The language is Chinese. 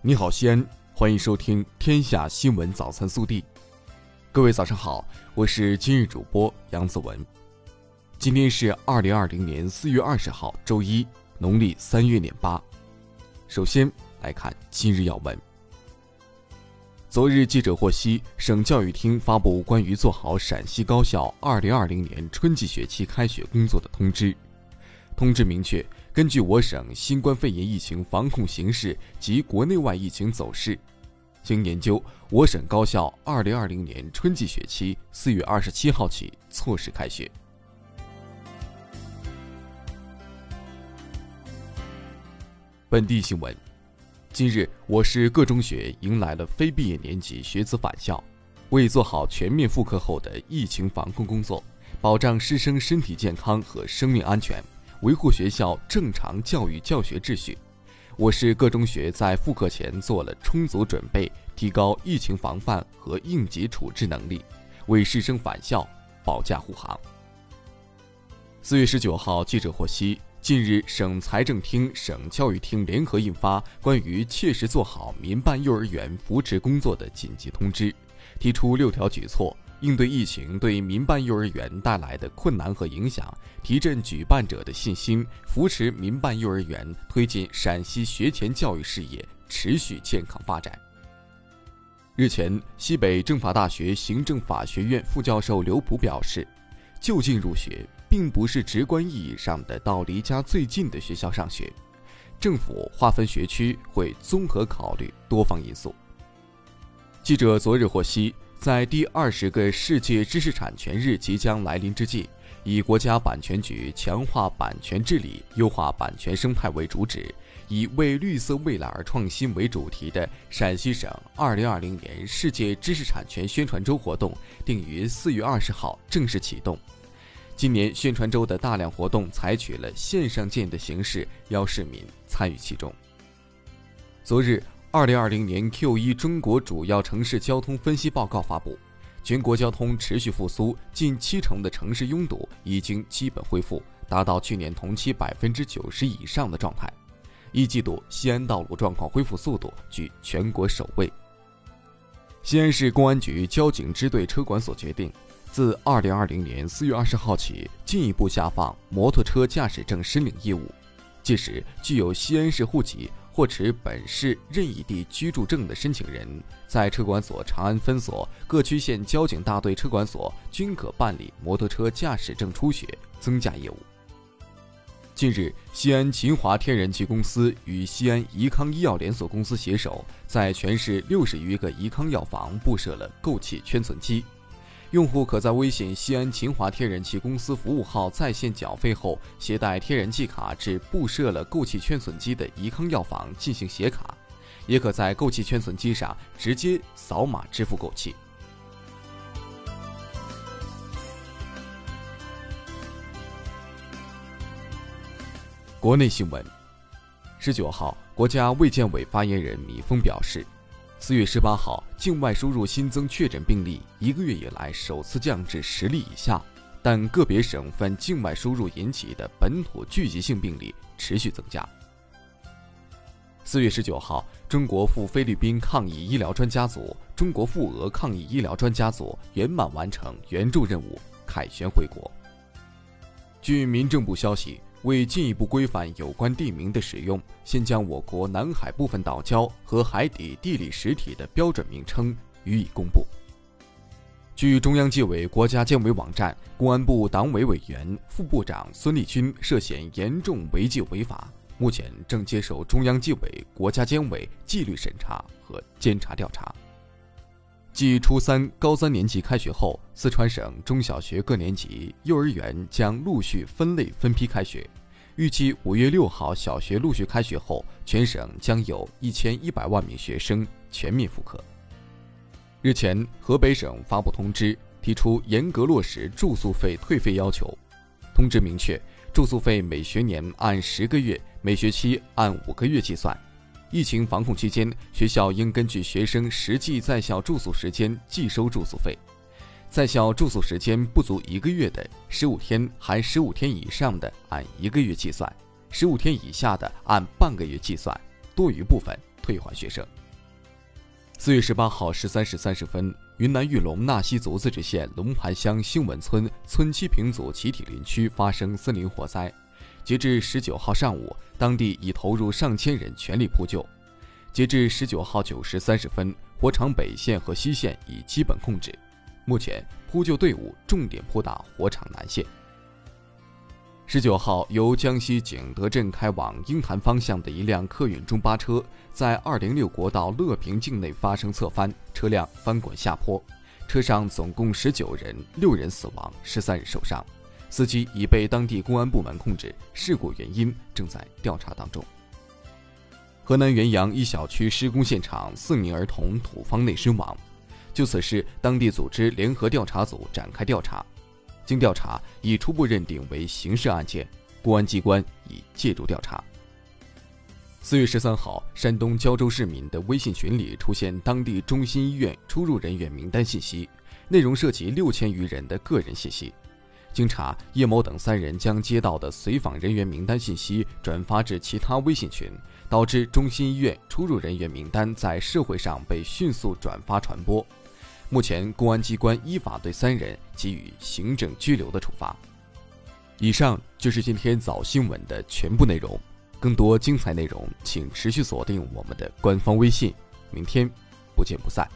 你好，西安，欢迎收听《天下新闻早餐速递》。各位早上好，我是今日主播杨子文。今天是二零二零年四月二十号，周一，农历三月廿八。首先来看今日要闻。昨日，记者获悉，省教育厅发布关于做好陕西高校二零二零年春季学期开学工作的通知。通知明确。根据我省新冠肺炎疫情防控形势及国内外疫情走势，经研究，我省高校2020年春季学期4月27号起错时开学。本地新闻：近日，我市各中学迎来了非毕业年级学子返校。为做好全面复课后的疫情防控工作，保障师生身体健康和生命安全。维护学校正常教育教学秩序，我市各中学在复课前做了充足准备，提高疫情防范和应急处置能力，为师生返校保驾护航。四月十九号，记者获悉，近日省财政厅、省教育厅联合印发《关于切实做好民办幼儿园扶持工作的紧急通知》，提出六条举措。应对疫情对民办幼儿园带来的困难和影响，提振举办者的信心，扶持民办幼儿园推进陕西学前教育事业持续健康发展。日前，西北政法大学行政法学院副教授刘普表示，就近入学并不是直观意义上的到离家最近的学校上学，政府划分学区会综合考虑多方因素。记者昨日获悉。在第二十个世界知识产权日即将来临之际，以国家版权局强化版权治理、优化版权生态为主旨，以为绿色未来而创新为主题的陕西省二零二零年世界知识产权宣传周活动定于四月二十号正式启动。今年宣传周的大量活动采取了线上见的形式，邀市民参与其中。昨日。二零二零年 Q 一中国主要城市交通分析报告发布，全国交通持续复苏，近七成的城市拥堵已经基本恢复，达到去年同期百分之九十以上的状态。一季度西安道路状况恢复速度居全国首位。西安市公安局交警支队车管所决定，自二零二零年四月二十号起，进一步下放摩托车驾驶证申领义务，届时具有西安市户籍。或持本市任意地居住证的申请人，在车管所长安分所、各区县交警大队车管所均可办理摩托车驾驶证初学增驾业务。近日，西安秦华天然气公司与西安怡康医药连锁公司携手，在全市六十余个怡康药房布设了购气圈存机。用户可在微信西安秦华天然气公司服务号在线缴费后，携带天然气卡至布设了购气圈损机的怡康药房进行写卡，也可在购气圈损机上直接扫码支付购气。国内新闻，十九号，国家卫健委发言人米峰表示。四月十八号，境外输入新增确诊病例一个月以来首次降至十例以下，但个别省份境外输入引起的本土聚集性病例持续增加。四月十九号，中国赴菲律宾抗疫医疗专家组、中国赴俄抗疫医疗专家组圆满完成援助任务，凯旋回国。据民政部消息。为进一步规范有关地名的使用，现将我国南海部分岛礁和海底地理实体的标准名称予以公布。据中央纪委国家监委网站，公安部党委委员、副部长孙立军涉嫌严重违纪违法，目前正接受中央纪委国家监委纪律审查和监察调查。继初三、高三年级开学后，四川省中小学各年级幼儿园将陆续分类分批开学。预计五月六号小学陆续开学后，全省将有一千一百万名学生全面复课。日前，河北省发布通知，提出严格落实住宿费退费要求。通知明确，住宿费每学年按十个月、每学期按五个月计算。疫情防控期间，学校应根据学生实际在校住宿时间计收住宿费。在校住宿时间不足一个月的，十五天含十五天以上的按一个月计算；十五天以下的按半个月计算，多余部分退。还学生。四月十八号十三时三十分，云南玉龙纳西族自治县龙盘乡兴文村村七坪组集体林区发生森林火灾。截至十九号上午，当地已投入上千人全力扑救。截至十九号九时三十分，火场北线和西线已基本控制。目前，扑救队伍重点扑打火场南线。十九号，由江西景德镇开往鹰潭方向的一辆客运中巴车在二零六国道乐平境内发生侧翻，车辆翻滚下坡，车上总共十九人，六人死亡，十三人受伤，司机已被当地公安部门控制，事故原因正在调查当中。河南原阳一小区施工现场，四名儿童土方内身亡，就此事，当地组织联合调查组展开调查。经调查，已初步认定为刑事案件，公安机关已介入调查。四月十三号，山东胶州市民的微信群里出现当地中心医院出入人员名单信息，内容涉及六千余人的个人信息。经查，叶某等三人将接到的随访人员名单信息转发至其他微信群，导致中心医院出入人员名单在社会上被迅速转发传播。目前，公安机关依法对三人给予行政拘留的处罚。以上就是今天早新闻的全部内容，更多精彩内容请持续锁定我们的官方微信。明天不见不散。